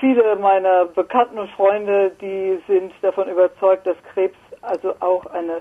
Viele meiner Bekannten und Freunde, die sind davon überzeugt, dass Krebs also auch eine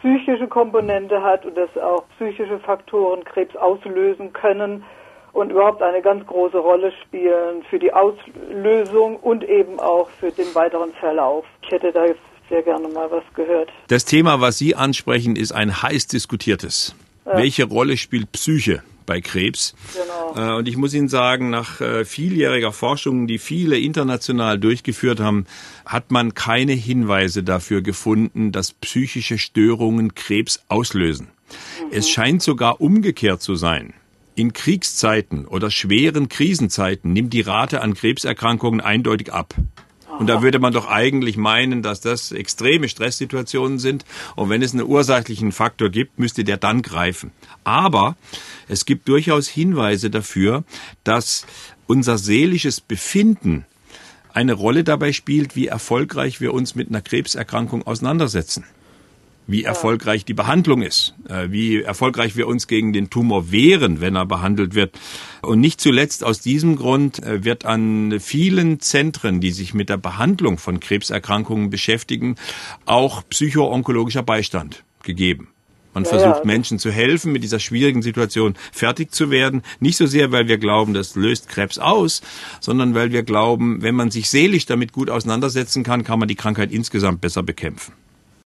psychische Komponente hat und dass auch psychische Faktoren Krebs auslösen können und überhaupt eine ganz große Rolle spielen für die Auslösung und eben auch für den weiteren Verlauf. Ich hätte da jetzt sehr gerne mal was gehört. Das Thema, was Sie ansprechen, ist ein heiß diskutiertes. Ja. Welche Rolle spielt Psyche? Bei Krebs. Genau. Äh, und ich muss Ihnen sagen, nach äh, vieljähriger Forschung, die viele international durchgeführt haben, hat man keine Hinweise dafür gefunden, dass psychische Störungen Krebs auslösen. Mhm. Es scheint sogar umgekehrt zu sein. In Kriegszeiten oder schweren Krisenzeiten nimmt die Rate an Krebserkrankungen eindeutig ab. Und da würde man doch eigentlich meinen, dass das extreme Stresssituationen sind. Und wenn es einen ursächlichen Faktor gibt, müsste der dann greifen. Aber es gibt durchaus Hinweise dafür, dass unser seelisches Befinden eine Rolle dabei spielt, wie erfolgreich wir uns mit einer Krebserkrankung auseinandersetzen wie erfolgreich die Behandlung ist, äh, wie erfolgreich wir uns gegen den Tumor wehren, wenn er behandelt wird. Und nicht zuletzt aus diesem Grund äh, wird an vielen Zentren, die sich mit der Behandlung von Krebserkrankungen beschäftigen, auch psychoonkologischer Beistand gegeben. Man versucht. Menschen zu helfen, mit dieser schwierigen Situation fertig zu werden. Nicht so sehr, weil wir glauben, das löst Krebs aus, sondern weil wir glauben, wenn man sich seelisch damit gut auseinandersetzen kann, kann man die Krankheit insgesamt besser bekämpfen.